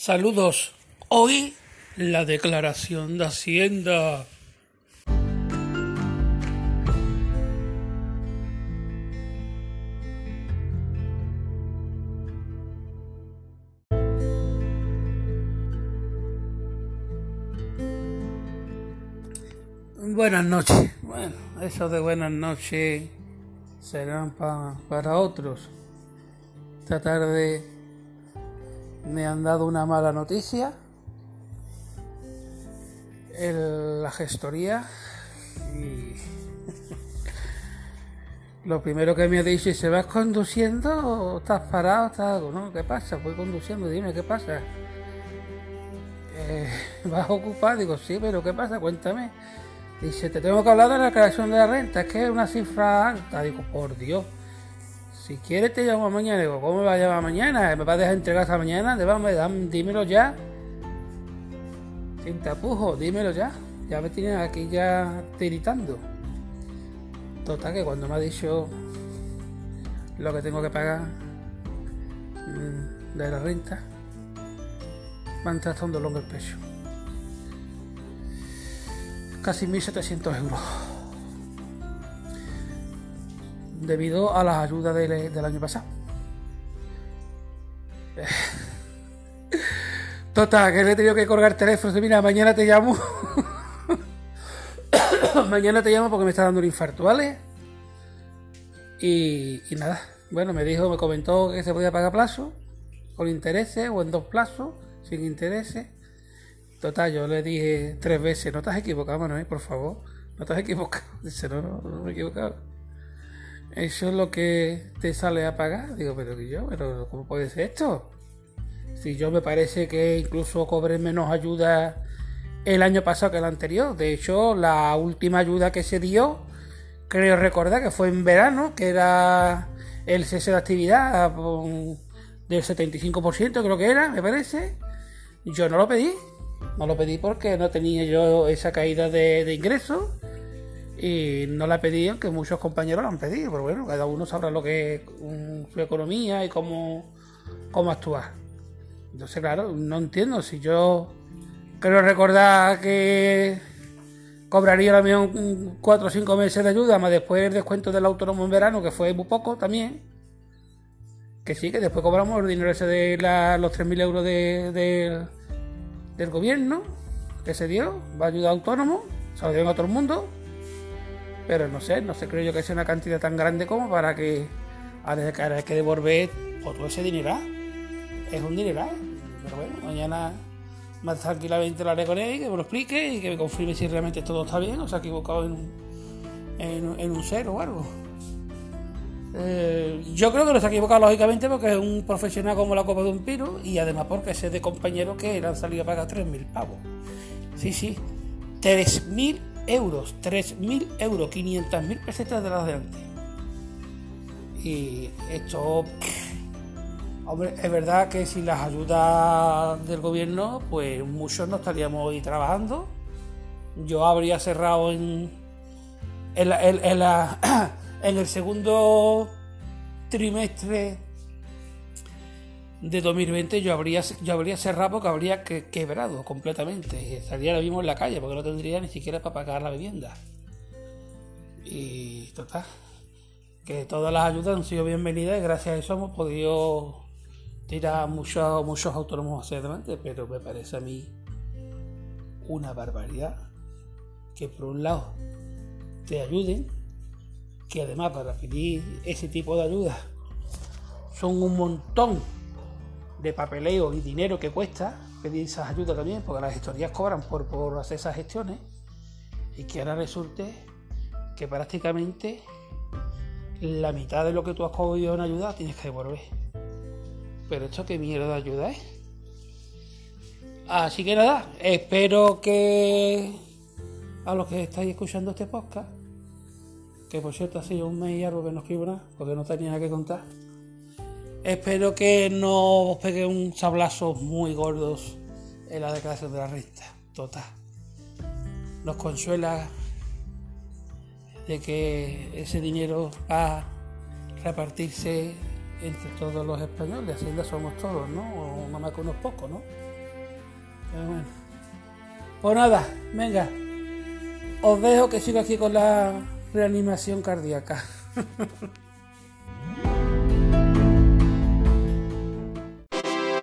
Saludos. Hoy la declaración de Hacienda. Buenas noches. Bueno, eso de buenas noches serán para otros. Esta tarde me han dado una mala noticia. la gestoría y lo primero que me ha dicho ¿se vas conduciendo o estás parado? ¿Estás algo? ¿no? ¿Qué pasa? Voy conduciendo, dime, ¿qué pasa? Eh, ¿Vas ocupado? Digo, sí, pero ¿qué pasa? Cuéntame. Dice, te tengo que hablar de la creación de la renta, es que es una cifra alta. Digo, por Dios. Si quieres te llamo mañana. Digo, ¿cómo me va a llamar mañana? ¿Me va a dejar entregar esta mañana? Dímelo ya. Sin tapujo, dímelo ya. Ya me tienes aquí ya tiritando. Total, que cuando me ha dicho lo que tengo que pagar mm, de la renta, me han tratado un dolor el pecho. Casi 1.700 euros debido a las ayudas del, año pasado. Total, que le he tenido que colgar teléfono. Mira, mañana te llamo. mañana te llamo porque me está dando un infarto, ¿vale? Y, y, nada. Bueno, me dijo, me comentó que se podía pagar plazo, con intereses o en dos plazos, sin intereses. Total, yo le dije tres veces, no te has equivocado, Manuel, por favor. No te has equivocado. Dice, no, no, no me he equivocado. Eso es lo que te sale a pagar. Digo, pero que yo, pero ¿cómo puede ser esto? Si yo me parece que incluso cobré menos ayuda el año pasado que el anterior. De hecho, la última ayuda que se dio, creo recordar que fue en verano, que era el cese de actividad del 75%, creo que era, me parece. Yo no lo pedí. No lo pedí porque no tenía yo esa caída de, de ingresos y no la pedí, aunque muchos compañeros la han pedido, pero bueno, cada uno sabrá lo que es su economía y cómo, cómo actuar. Entonces, claro, no entiendo si yo quiero recordar que cobraría la misma cuatro o cinco meses de ayuda, más después el descuento del autónomo en verano, que fue muy poco también. Que sí, que después cobramos el dinero ese de los 3.000 euros de, del gobierno que se dio, va a ayudar a autónomos, se lo dieron a todo el mundo pero no sé, no sé, creo yo que sea una cantidad tan grande como para que ahora que devolver todo ese dinero. Es un dinero. Pero bueno, mañana más tranquilamente haré con él, que me lo explique y que me confirme si realmente todo está bien o se ha equivocado en un, en, un cero o algo. Eh, yo creo que no se ha equivocado lógicamente porque es un profesional como la Copa de un Piro y además porque ese de compañeros que le han salido a pagar 3.000 pavos. Sí, sí, 3.000 euros, 3.000 euros, 500.000 pesetas de las de antes. Y esto, hombre, es verdad que sin las ayudas del gobierno, pues muchos no estaríamos hoy trabajando. Yo habría cerrado en, en, en el segundo trimestre de 2020 yo habría, yo habría cerrado porque habría quebrado completamente. Estaría ahora mismo en la calle porque no tendría ni siquiera para pagar la vivienda. Y total, que todas las ayudas han sido bienvenidas y gracias a eso hemos podido tirar muchos, muchos autónomos hacia adelante, pero me parece a mí una barbaridad que por un lado te ayuden, que además para pedir ese tipo de ayudas son un montón de papeleo y dinero que cuesta pedir esas ayudas también, porque las gestorías cobran por, por hacer esas gestiones, y que ahora resulte que prácticamente la mitad de lo que tú has cogido en ayuda tienes que devolver. Pero esto qué mierda de ayuda es. Así que nada, espero que a los que estáis escuchando este podcast, que por cierto ha sido un mes y algo que no escribo nada, porque no tenía nada que contar Espero que no os pegue un sablazo muy gordos en la declaración de la renta. Total. Nos consuela de que ese dinero va a repartirse entre todos los españoles. Hacienda somos todos, ¿no? O nada más que unos pocos, ¿no? Pero bueno. Pues nada, venga. Os dejo que sigo aquí con la reanimación cardíaca.